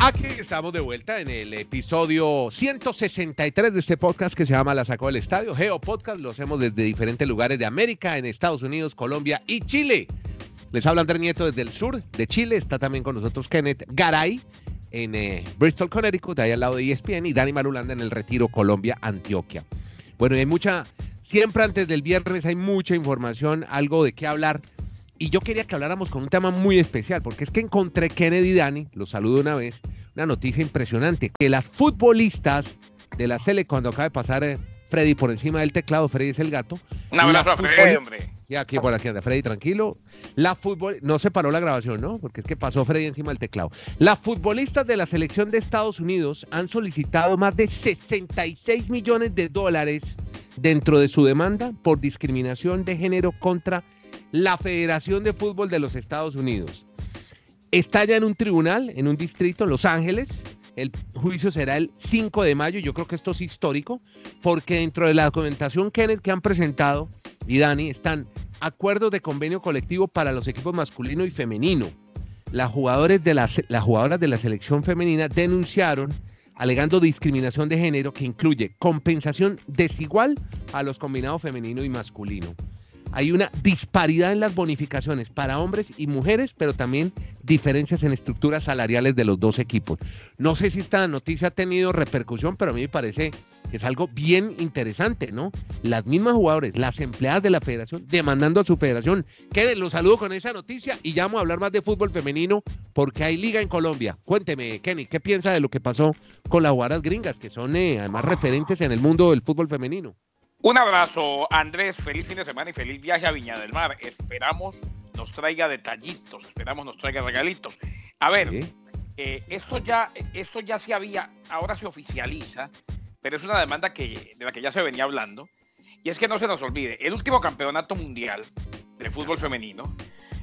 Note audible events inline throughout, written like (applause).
Aquí estamos de vuelta en el episodio 163 de este podcast que se llama La Sacó del Estadio. Geo Podcast, lo hacemos desde diferentes lugares de América, en Estados Unidos, Colombia y Chile. Les habla Andrés Nieto desde el sur de Chile. Está también con nosotros Kenneth Garay en eh, Bristol, Connecticut, ahí al lado de ESPN, y Dani Marulanda en el Retiro, Colombia, Antioquia. Bueno, y hay mucha, siempre antes del viernes hay mucha información, algo de qué hablar. Y yo quería que habláramos con un tema muy especial, porque es que encontré Kennedy y Dani, los saludo una vez, una noticia impresionante, que las futbolistas de la Sele, cuando acaba de pasar eh, Freddy por encima del teclado, Freddy es el gato. Un abrazo a Freddy, hombre. Ya, aquí por aquí anda Freddy, tranquilo. La fútbol, no se paró la grabación, ¿no? Porque es que pasó Freddy encima del teclado. Las futbolistas de la selección de Estados Unidos han solicitado más de 66 millones de dólares dentro de su demanda por discriminación de género contra la Federación de Fútbol de los Estados Unidos. Está ya en un tribunal, en un distrito, en Los Ángeles. El juicio será el 5 de mayo. Yo creo que esto es histórico, porque dentro de la documentación Kenneth que han presentado y Dani están acuerdos de convenio colectivo para los equipos masculino y femenino. De las jugadoras de la selección femenina denunciaron alegando discriminación de género que incluye compensación desigual a los combinados femenino y masculino hay una disparidad en las bonificaciones para hombres y mujeres, pero también diferencias en estructuras salariales de los dos equipos. No sé si esta noticia ha tenido repercusión, pero a mí me parece que es algo bien interesante, ¿no? Las mismas jugadores, las empleadas de la federación, demandando a su federación. Que los saludo con esa noticia y llamo a hablar más de fútbol femenino porque hay liga en Colombia. Cuénteme, Kenny, ¿qué piensa de lo que pasó con las jugadoras gringas, que son eh, además referentes en el mundo del fútbol femenino? Un abrazo, Andrés. Feliz fin de semana y feliz viaje a Viña del Mar. Esperamos nos traiga detallitos, esperamos nos traiga regalitos. A ver, eh, esto, ya, esto ya se había, ahora se oficializa, pero es una demanda que, de la que ya se venía hablando. Y es que no se nos olvide, el último campeonato mundial de fútbol femenino,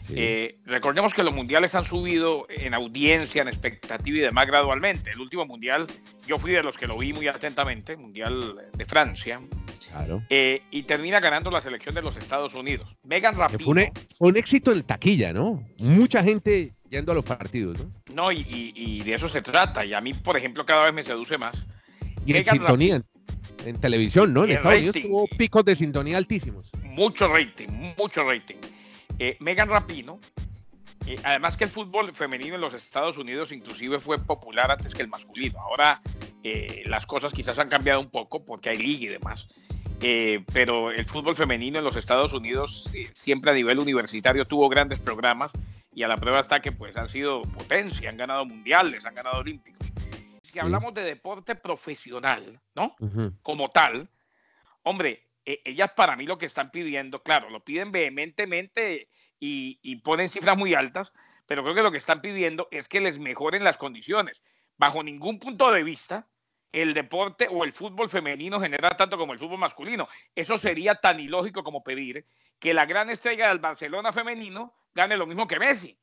eh, recordemos que los mundiales han subido en audiencia, en expectativa y demás gradualmente. El último mundial, yo fui de los que lo vi muy atentamente, mundial de Francia, eh, y termina ganando la selección de los Estados Unidos. Megan Rapinoe. Fue un, éxito en taquilla, ¿no? Mucha gente yendo a los partidos, ¿no? No, y, de eso se trata. Y a mí, por ejemplo, cada vez me seduce más. Y en sintonía, en, televisión, ¿no? En Estados Unidos tuvo picos de sintonía altísimos. Mucho rating, mucho rating. Eh, Megan Rapino, eh, además que el fútbol femenino en los Estados Unidos inclusive fue popular antes que el masculino. Ahora las cosas quizás han cambiado un poco porque hay liga y demás. Eh, pero el fútbol femenino en los Estados Unidos eh, siempre a nivel universitario tuvo grandes programas y a la prueba está que pues han sido potencia, han ganado mundiales, han ganado olímpicos. Si hablamos de deporte profesional, ¿no? Como tal, hombre, e, ellas para mí lo que están pidiendo, claro, lo piden vehementemente y, y ponen cifras muy altas, pero creo que lo que están pidiendo es que les mejoren las condiciones. Bajo ningún punto de vista, el deporte o el fútbol femenino genera tanto como el fútbol masculino. Eso sería tan ilógico como pedir que la gran estrella del Barcelona femenino gane lo mismo que Messi.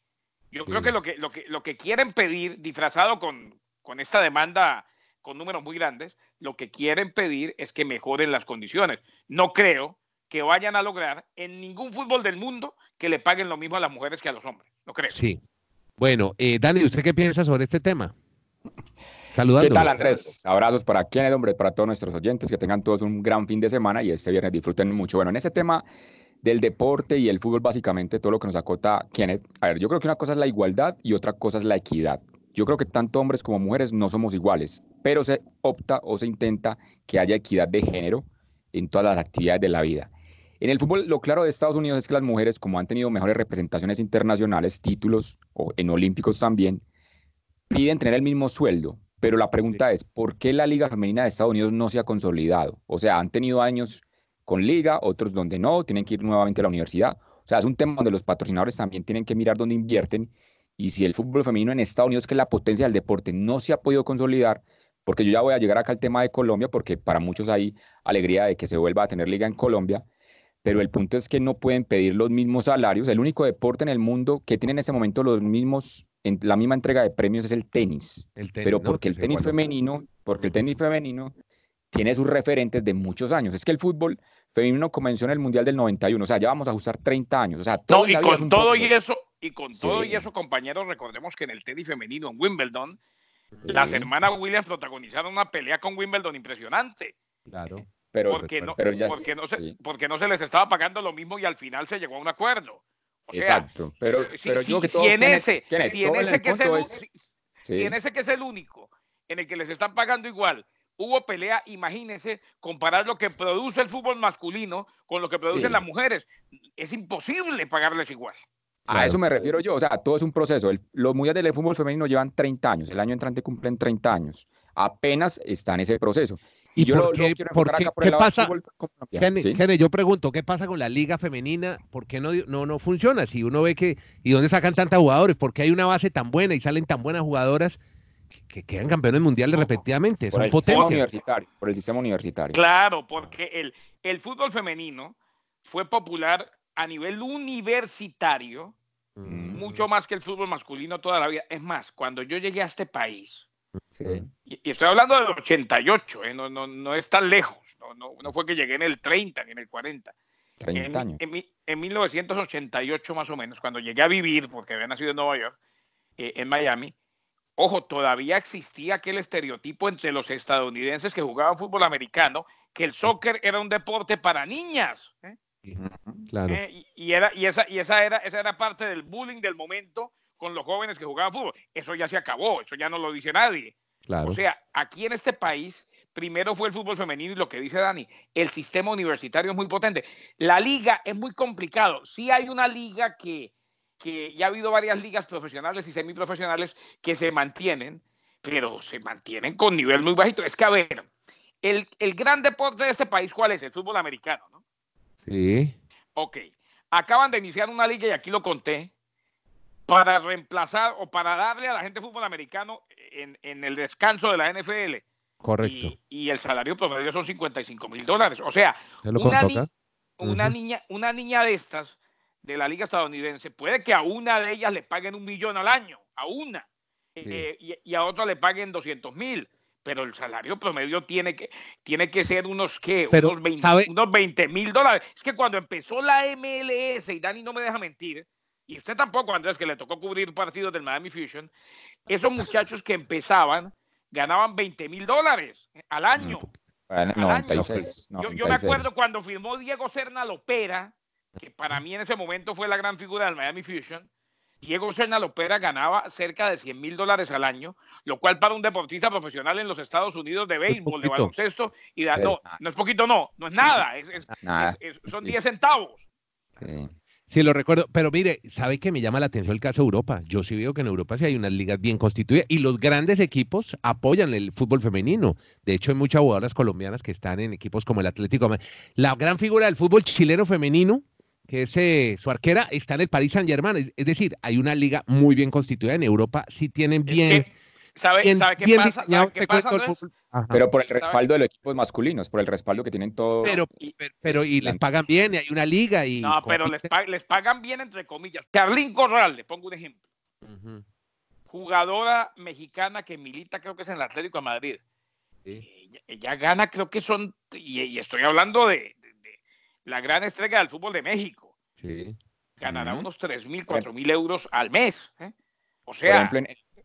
Yo creo que lo que, lo que lo que quieren pedir, disfrazado con, con esta demanda con números muy grandes, lo que quieren pedir es que mejoren las condiciones. No creo que vayan a lograr en ningún fútbol del mundo que le paguen lo mismo a las mujeres que a los hombres. No creo. Sí. Bueno, eh, Dani, ¿usted qué piensa sobre este tema? ¿Qué tal, Andrés? Abrazos para quienes, hombre, para todos nuestros oyentes, que tengan todos un gran fin de semana y este viernes disfruten mucho. Bueno, en ese tema del deporte y el fútbol, básicamente, todo lo que nos acota Kenneth, a ver, yo creo que una cosa es la igualdad y otra cosa es la equidad. Yo creo que tanto hombres como mujeres no somos iguales, pero se opta o se intenta que haya equidad de género en todas las actividades de la vida. En el fútbol, lo claro de Estados Unidos es que las mujeres, como han tenido mejores representaciones internacionales, títulos, o en olímpicos también, piden tener el mismo sueldo, pero la pregunta es, ¿por qué la Liga Femenina de Estados Unidos no se ha consolidado? O sea, han tenido años con liga, otros donde no, tienen que ir nuevamente a la universidad. O sea, es un tema donde los patrocinadores también tienen que mirar dónde invierten. Y si el fútbol femenino en Estados Unidos, que es la potencia del deporte, no se ha podido consolidar, porque yo ya voy a llegar acá al tema de Colombia, porque para muchos hay alegría de que se vuelva a tener liga en Colombia, pero el punto es que no pueden pedir los mismos salarios. El único deporte en el mundo que tiene en este momento los mismos en la misma entrega de premios es el tenis. pero porque el tenis femenino, porque el tenis femenino tiene sus referentes de muchos años. Es que el fútbol femenino comenzó en el Mundial del 91, o sea, ya vamos a ajustar 30 años. O sea, todo y con todo y eso, y con todo y eso, compañeros, recordemos que en el tenis femenino, en Wimbledon, Las hermanas Williams protagonizaron una pelea con Wimbledon impresionante. Claro. Pero, porque, no, porque, no se, porque no se les estaba pagando lo mismo y al final se llegó a un acuerdo. Exacto. Pero, si, en ese, si en ese que es el, si en ese que es el único en el que les están pagando igual hubo pelea, imagínense, comparar lo que produce el fútbol masculino con lo que producen las mujeres. Es imposible pagarles igual. A eso me refiero yo, o sea, todo es un proceso. los mundiales del fútbol femenino llevan 30 años, el año entrante cumplen 30 años. Apenas está en ese proceso. ¿Y, yo por qué, qué, pasa? yo pregunto, ¿qué pasa con la liga femenina? ¿Por qué no, no, no funciona? Si uno ve que, ¿y dónde sacan tantos jugadores? ¿Por qué hay una base tan buena y salen tan buenas jugadoras que quedan campeones mundiales repetidamente? Por el sistema universitario. Por el sistema universitario. Claro, porque el, el fútbol femenino fue popular a nivel universitario, mm. mucho más que el fútbol masculino toda la vida. Es más, cuando yo llegué a este país, y, estoy hablando del 88, ¿eh? no, no, no, es tan lejos, no, no, no, fue que llegué en el 30 ni en el 40. 30 en, años. En, 1988 más o menos, cuando llegué a vivir, porque había nacido en Nueva York, eh, en Miami, ojo, todavía existía aquel estereotipo entre los estadounidenses que jugaban fútbol americano, que el soccer era un deporte para niñas. ¿eh? Claro. y, era, y, esa, y esa, era, esa era parte del bullying del momento con los jóvenes que jugaban fútbol. Eso ya se acabó, eso ya no lo dice nadie. O sea, aquí en este país, primero fue el fútbol femenino y lo que dice Dani, el sistema universitario es muy potente. La liga es muy complicado. Sí hay una liga que, que ya ha habido varias ligas profesionales y semiprofesionales que se mantienen, pero se mantienen con nivel muy bajito. Es que, a ver, el, el gran deporte de este país, ¿cuál es? El fútbol americano, ¿no? Sí. Ok. Acaban de iniciar una liga y aquí lo conté para reemplazar o para darle a la gente fútbol americano en, en el descanso de la NFL. Correcto. Y, el salario promedio son 55 mil dólares. O sea, una, niña, una niña de estas de la liga estadounidense, puede que a una de ellas le paguen un millón al año, a una, eh, y, a otra le paguen 200 mil. Pero el salario promedio tiene que, tiene que ser unos, ¿qué? unos 20 mil dólares. Es que cuando empezó la MLS, y Dani no me deja mentir, y usted tampoco, Andrés, que le tocó cubrir partidos del Miami Fusion, esos muchachos que empezaban ganaban 20 mil dólares al año. Yo, me acuerdo cuando firmó Diego Serna Lopera, que para mí en ese momento fue la gran figura del Miami Fusion. Diego Serna Lopera ganaba cerca de 100 mil dólares al año, lo cual para un deportista profesional en los Estados Unidos de béisbol, de baloncesto, y no, no es poquito, no, no es nada, son 10 centavos. Sí. Sí, lo recuerdo, pero mire, ¿sabe que me llama la atención el caso de Europa? Yo sí veo que en Europa sí hay unas ligas bien constituidas y los grandes equipos apoyan el fútbol femenino. De hecho, hay muchas jugadoras colombianas que están en equipos como el Atlético. La gran figura del fútbol chileno femenino, que es eh, su arquera, está en el Paris Saint Germain. Es, decir, hay una liga muy bien constituida en Europa, sí tienen bien. ¿Sabe, qué pasa? qué pasa pero por el respaldo de los equipos masculinos, por el respaldo que tienen todos. Pero, pero, y les pagan bien, y hay una liga y. No, pero les, les, pagan bien entre comillas. Carlín Corral, le pongo un ejemplo. Jugadora mexicana que milita, creo que es en el Atlético de Madrid. Ella, gana, creo que son, y, estoy hablando de, la gran estrella del fútbol de México. Sí. Ganará unos 3 mil, 4 mil euros al mes. ¿eh? O sea,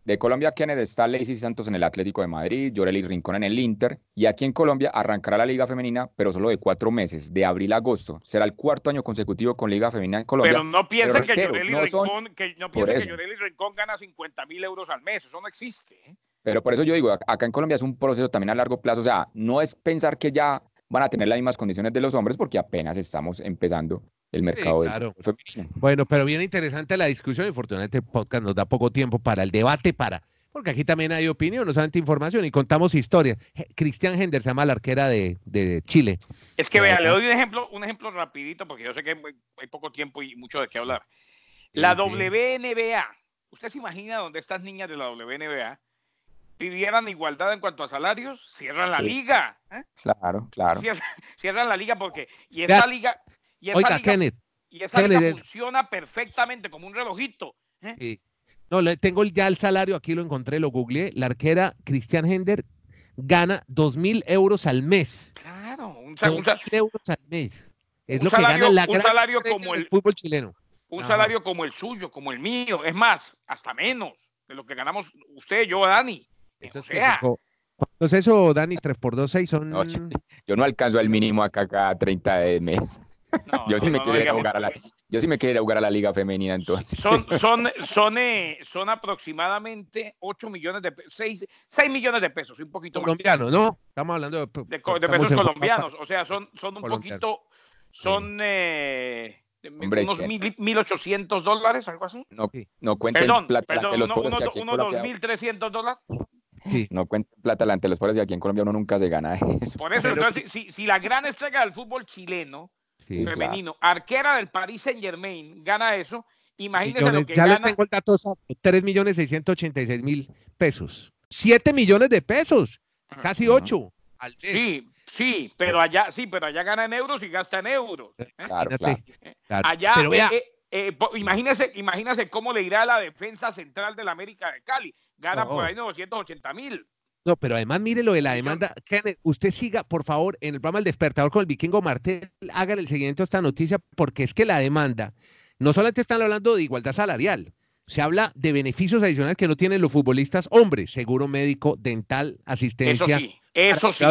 de Colombia, Kenneth está Lacey Santos en el Atlético de Madrid, Yoreli Rincón en el Inter. Y aquí en Colombia arrancará la Liga Femenina, pero solo de cuatro meses, de abril a agosto. Será el cuarto año consecutivo con Liga Femenina en Colombia. Pero no piensen que Yoreli Rincón, que no que Rincón gana 50 mil euros al mes. Eso no existe. ¿eh? Pero por eso yo digo, acá en Colombia es un proceso también a largo plazo. O sea, no es pensar que ya van a tener las mismas condiciones de los hombres, porque apenas estamos empezando el mercado claro. Bueno, pero bien interesante la discusión y afortunadamente el podcast nos da poco tiempo para el debate, para porque aquí también hay opinión, no solamente información y contamos historias. Cristian Hender se llama la arquera de, Chile. Es que vea, le doy un ejemplo, un ejemplo rapidito porque yo sé que hay, poco tiempo y mucho de qué hablar. La WNBA, ¿usted se imagina dónde estas niñas de la WNBA pidieran igualdad en cuanto a salarios? Cierran la liga. ¿eh? Claro, claro. (laughs) Cierran, la liga porque y esa liga y esa Oiga, liga, Kenneth, y esa liga eh. funciona perfectamente como un relojito. ¿eh? No, le tengo ya el salario, aquí lo encontré, lo googleé. La arquera Cristian Hender gana dos mil euros al mes. Claro, un, euros al mes. Es lo que gana la un salario como el fútbol chileno. Un salario como el suyo, como el mío. Es más, hasta menos de lo que ganamos usted, yo, Dani. Eso ¿Cuánto es eso, Dani? 3 por 2, 6 son... yo, no alcanzo el mínimo acá cada 30 de mes. Yo, sí me quiero ir a jugar a la, yo sí me jugar a la liga femenina entonces. Son, (laughs) son, son, eh, son aproximadamente 8 millones de pesos, 6, 6, millones de pesos, un poquito Colombianos, ¿no? Estamos hablando de, de, pesos colombianos, o sea, son, son un poquito, son... Eh, unos 1.800 dólares, algo así. No, no cuenten perdón, plata perdón, los uno, uno, unos 2.300 dólares. Sí. No cuenten plata ante los pobres y aquí en Colombia uno nunca se gana eso. Por eso, entonces, si, si, la gran estrella del fútbol chileno, femenino, arquera del Paris Saint Germain, gana eso, imagínese lo que ya gana. Ya le tengo el dato, 3 millones 686 mil pesos. 7 millones de pesos, casi 8. Sí, Sí, pero allá, sí, pero allá gana en euros y gasta en euros. ¿eh? Claro, claro, Allá, eh, eh, imagínese, imagínese cómo le irá a la defensa central de la América de Cali. Gana por ahí 980 mil. No, pero además mire lo de la demanda. usted siga, por favor, en el programa El Despertador con el vikingo Martel, hágale el seguimiento a esta noticia, porque es que la demanda, no solamente están hablando de igualdad salarial, se habla de beneficios adicionales que no tienen los futbolistas hombres, seguro médico, dental, asistencia. Eso sí, eso sí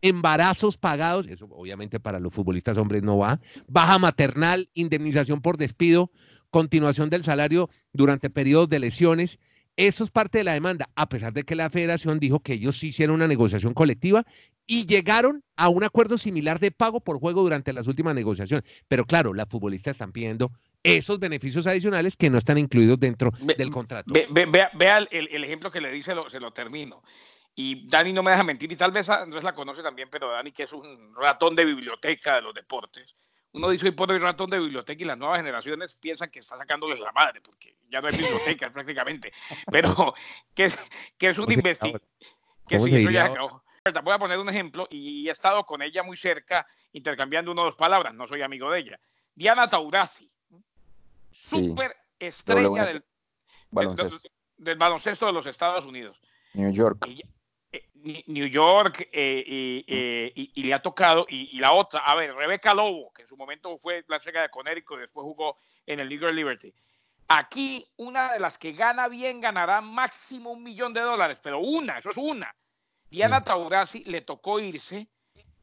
embarazos pagados, eso obviamente para los futbolistas hombres no va, baja maternal, indemnización por despido, continuación del salario durante periodos de lesiones. Eso es parte de la demanda, a pesar de que la federación dijo que ellos sí hicieron una negociación colectiva y llegaron a un acuerdo similar de pago por juego durante las últimas negociaciones. Pero claro, las futbolistas están pidiendo esos beneficios adicionales que no están incluidos dentro del contrato. vea, el, ejemplo que le dice, se lo termino. Y Dani no me deja mentir, y tal vez Andrés la conoce también, pero Dani, que es un ratón de biblioteca de los deportes, uno dice hoy por hoy ratón de biblioteca y las nuevas generaciones piensan que está sacándoles la madre, porque ya no es biblioteca (laughs) prácticamente, pero que es, que es un investigador. Que sí, eso ya Voy a poner un ejemplo y he estado con ella muy cerca intercambiando una o dos palabras, no soy amigo de ella. Diana Taurasi, súper estrella. Del, baloncesto de los Estados Unidos. New York. New York eh, eh, y, le ha tocado, y, la otra, a ver, Rebeca Lobo, que en su momento fue la chica de Connecticut, después jugó en el League of Liberty. Aquí, una de las que gana bien ganará máximo un millón de dólares, pero una, eso es una. Diana Taurasi le tocó irse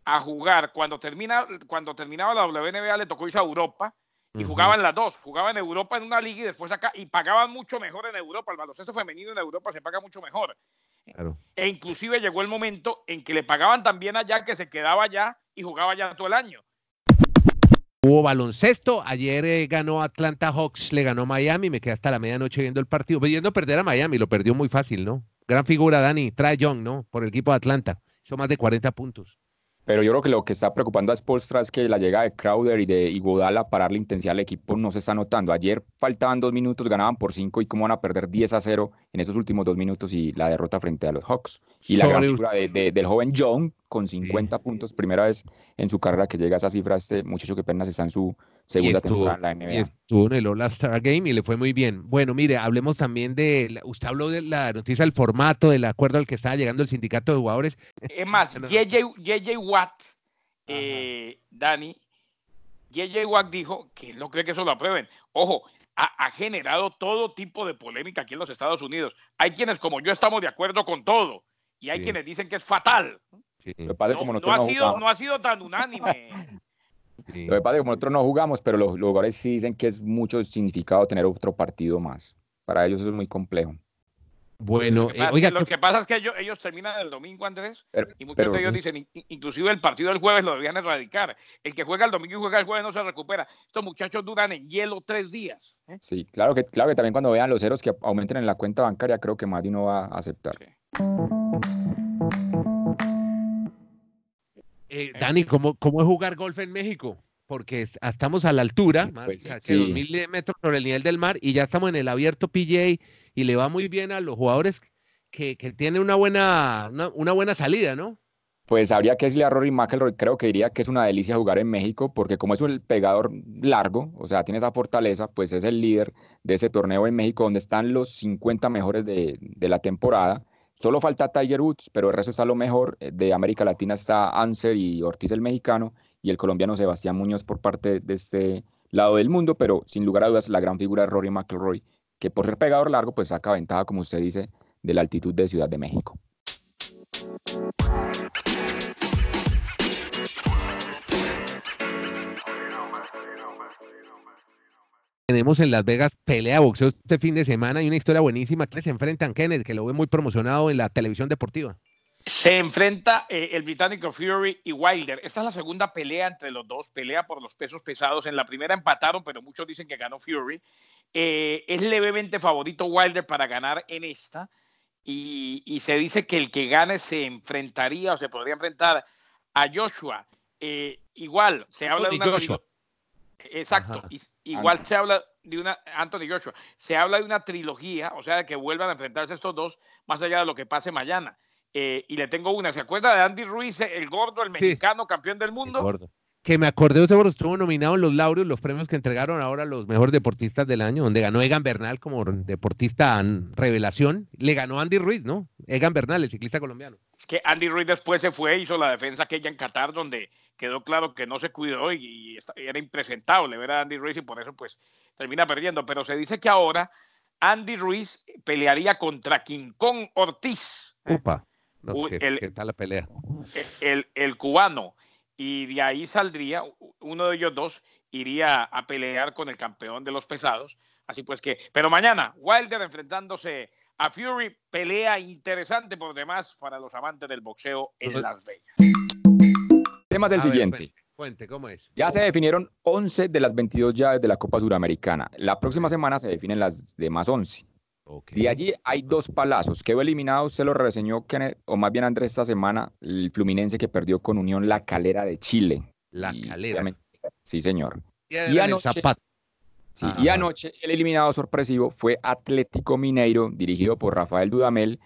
a jugar, cuando, termina, cuando terminaba la WNBA le tocó irse a Europa y jugaban las dos, jugaban en Europa en una liga y después acá, y pagaban mucho mejor en Europa, el baloncesto femenino en Europa se paga mucho mejor. E inclusive llegó el momento en que le pagaban también allá que se quedaba allá y jugaba allá todo el año. Hubo baloncesto, ayer eh, ganó Atlanta Hawks, le ganó Miami, me quedé hasta la medianoche viendo el partido, pidiendo perder a Miami, lo perdió muy fácil, ¿no? Gran figura Dani, trae Young, ¿no? Por el equipo de Atlanta, hizo más de 40 puntos. Pero yo creo que lo que está preocupando a Spolstra es que la llegada de Crowder y de Iguodala para la intensidad al equipo no se está notando. Ayer faltaban dos minutos, ganaban por cinco y cómo van a perder 10 a 0 en esos últimos dos minutos y la derrota frente a los Hawks. Y la gran figura del joven John con 50 puntos, primera vez en su carrera que llega a esa cifra. Este muchacho que apenas está en su segunda temporada en la NBA. estuvo en el All-Star Game y le fue muy bien. Bueno, mire, hablemos también de. Usted habló de la noticia del formato, del acuerdo al que estaba llegando el sindicato de jugadores. Es más, (laughs) JJ, Watt, eh, Dani, JJ Watt dijo que no cree que eso lo aprueben. Ojo, ha, generado todo tipo de polémica aquí en los Estados Unidos. Hay quienes, como yo, estamos de acuerdo con todo y hay quienes dicen que es fatal. No, ha sido, no ha sido tan unánime. (laughs) Lo que pasa es que como nosotros no jugamos, pero los, jugadores sí dicen que es mucho significado tener otro partido más. Para ellos eso es muy complejo. Bueno, lo que pasa, oiga, lo que, pasa es que ellos, terminan el domingo, Andrés, y muchos de ellos dicen, inclusive el partido del jueves lo debían erradicar. El que juega el domingo y juega el jueves no se recupera. Estos muchachos duran en hielo tres días. ¿eh? Sí, claro que, claro que también cuando vean los ceros que aumenten en la cuenta bancaria, creo que más de uno va a aceptar. Eh, Dani, ¿cómo, ¿cómo es jugar golf en México? Porque estamos a la altura, más pues, de 2.000 metros sobre el nivel del mar, y ya estamos en el abierto PGA, y le va muy bien a los jugadores que, que tienen una buena, una, buena salida, ¿no? Pues habría que decirle a Rory McIlroy, creo que diría que es una delicia jugar en México, porque como es un pegador largo, o sea, tiene esa fortaleza, pues es el líder de ese torneo en México, donde están los 50 mejores de, de la temporada Solo falta Tiger Woods, pero el resto está lo mejor. Eh, de América Latina está Anser y Ortiz el mexicano y el colombiano Sebastián Muñoz por parte de este lado del mundo, pero sin lugar a dudas la gran figura de Rory McIlroy, que por ser pegador largo, pues saca ventaja, como usted dice, de la altitud de Ciudad de México. Tenemos en Las Vegas pelea de boxeo este fin de semana y una historia buenísima. que se enfrentan, Kenneth? Que lo ve muy promocionado en la televisión deportiva. Se enfrenta eh, el británico Fury y Wilder. Esta es la segunda pelea entre los dos, pelea por los pesos pesados. En la primera empataron, pero muchos dicen que ganó Fury. Eh, es levemente favorito Wilder para ganar en esta. Y, se dice que el que gane se enfrentaría o se podría enfrentar a Joshua. Eh, igual, se habla de una Exacto. igual se habla de una, Anthony Joshua, se habla de una trilogía, o sea, de que vuelvan a enfrentarse estos dos, más allá de lo que pase mañana. Eh, y le tengo una, ¿se acuerda de Andy Ruiz, el gordo, el mexicano, campeón del mundo? Que me acordé, usted estuvo nominado en los laureos, los premios que entregaron ahora los mejores deportistas del año, donde ganó Egan Bernal como deportista revelación. Le ganó Andy Ruiz, ¿no? Egan Bernal, el ciclista colombiano. Es que Andy Ruiz después se fue, hizo la defensa aquella en Qatar, donde quedó claro que no se cuidó y, era impresentable ver a Andy Ruiz y por eso pues termina perdiendo. Pero se dice que ahora Andy Ruiz pelearía contra King Kong Ortiz. Upa, ¿qué, tal la pelea? El, el, cubano. Y de ahí saldría, uno de ellos dos iría a pelear con el campeón de los pesados. Así pues que, pero mañana, Wilder enfrentándose a Fury, pelea interesante por demás para los amantes del boxeo en Las Vegas tema es el siguiente. cuente, ¿cómo es? Ya se definieron 11 de las 22 llaves de la Copa Suramericana. La próxima semana se definen las demás 11. Okay. De allí hay dos palazos. Quedó eliminado, se lo reseñó, o más bien Andrés, esta semana, el Fluminense que perdió con Unión La Calera de Chile. La Calera. Sí, señor. Y, anoche, y anoche el eliminado sorpresivo fue Atlético Mineiro, dirigido por Rafael Dudamel,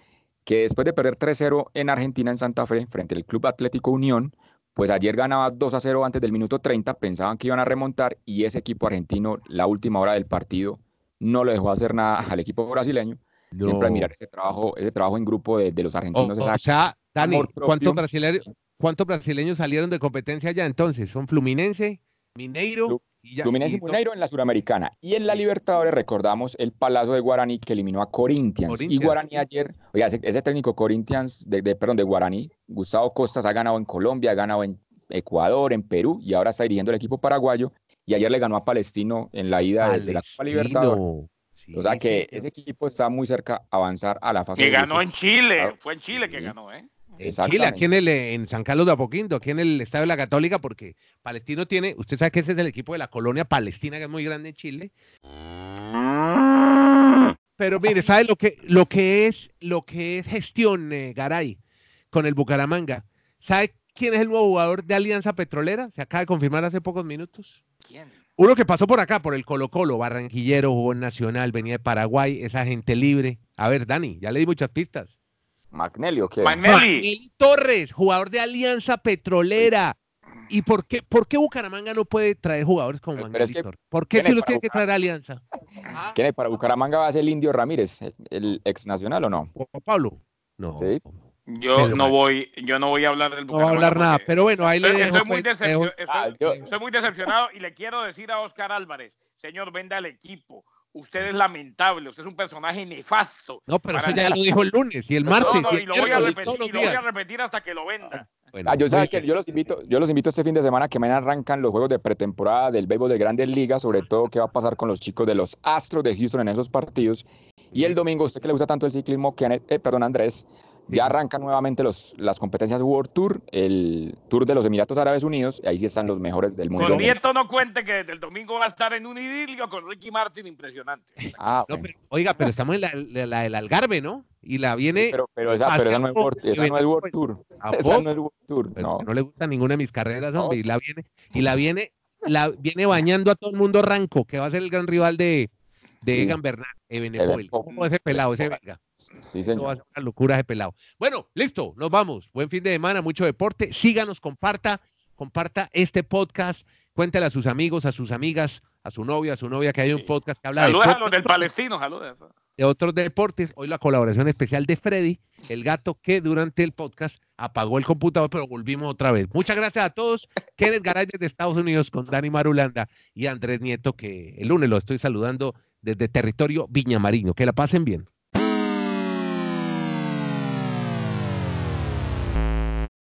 que después de perder 3-0 en Argentina, en Santa Fe, frente al Club Atlético Unión, pues ayer ganaba 2 a 0 antes del minuto 30, pensaban que iban a remontar y ese equipo argentino, la última hora del partido, no le dejó hacer nada (laughs) al equipo brasileño. Siempre a mirar ese trabajo, ese trabajo en grupo de, los argentinos. O, sea, Dani, ¿cuántos brasileños, ¿cuántos brasileños salieron de competencia ya entonces? ¿Son Fluminense, Mineiro? Fluminense y Mineiro en la Suramericana. Y en la Libertadores recordamos el palazo de Guaraní que eliminó a Corinthians. Y Guaraní ayer, oiga, ese, técnico Corinthians, de, perdón, de Guaraní, Gustavo Costas ha ganado en Colombia, ha ganado en Ecuador, en Perú y ahora está dirigiendo el equipo paraguayo. Y ayer le ganó a Palestino en la ida de, la Copa Libertadores. o sea que ese equipo está muy cerca a avanzar a la fase. Que ganó en Chile, fue en Chile que ganó, ¿eh? En Chile, aquí en, el, en San Carlos de Apoquindo, aquí en el Estadio de la Católica, porque Palestino tiene, usted sabe que ese es el equipo de la colonia palestina, que es muy grande en Chile. Pero mire, ¿sabe lo que, lo que es lo que es gestión, eh, Garay, con el Bucaramanga? ¿Sabe quién es el nuevo jugador de Alianza Petrolera? Se acaba de confirmar hace pocos minutos. ¿Quién? Uno que pasó por acá, por el Colo Colo, barranquillero, jugó en Nacional, venía de Paraguay, esa gente libre. A ver, Dani, ya le di muchas pistas. Magnelli o qué? Torres, jugador de Alianza Petrolera. ¿Y por qué, por qué Bucaramanga no puede traer jugadores como Magnelli Torres? ¿Por qué si los tiene que traer Alianza? (laughs) ¿Quién es? ¿Para Bucaramanga va a ser el Indio Ramírez, el ex nacional o no? ¿O Pablo? No. ¿Sí? Yo no voy, yo no voy a hablar del Bucaramanga. No voy a hablar nada, pero bueno, ahí le dejo, estoy, muy pues, estoy muy decepcionado y le quiero decir a Oscar Álvarez, señor, venda el equipo Usted es lamentable, usted es un personaje nefasto. No, pero eso ya lo dijo el lunes y el martes. No, y, lo, voy a repetir, hasta que lo venda. Ah, yo, que yo, los invito, yo los invito este fin de semana que mañana arrancan los juegos de pretemporada del béisbol de Grandes Ligas, sobre todo qué va a pasar con los chicos de los Astros de Houston en esos partidos. Y el domingo, usted que le gusta tanto el ciclismo, que, eh, perdón, Andrés, ya arrancan nuevamente los, las competencias World Tour, el Tour de los Emiratos Árabes Unidos, y ahí sí están los mejores del mundo. Con Nieto no cuente que el domingo va a estar en un idilio con Ricky Martin, impresionante. Ah, oiga, pero estamos en la, del Algarve, ¿no? Y la viene. pero, pero, esa, pero esa, no es World, esa no es World Tour. (laughs) Esa no es World Tour. No. no le gusta ninguna de mis carreras, hombre. Y la viene, y la viene, la viene bañando a todo el mundo Ranco, que va a ser el gran rival de, de Egan Bernal, Ebenepoel. ¿Cómo ese pelado, ese venga? Sí, señor. No una locura de pelado. Bueno, listo, nos vamos. Buen fin de semana, mucho deporte. Síganos, comparta, comparta este podcast. Cuéntale a sus amigos, a sus amigas, a su novia, a su novia que hay un podcast que habla de. a los del palestino, saludos. De otros deportes. Hoy la colaboración especial de Freddy, el gato que durante el podcast apagó el computador, pero volvimos otra vez. Muchas gracias a todos. Kenneth Garay de Estados Unidos con Dani Marulanda y Andrés Nieto, que el lunes lo estoy saludando desde territorio Viñamarino. Que la pasen bien.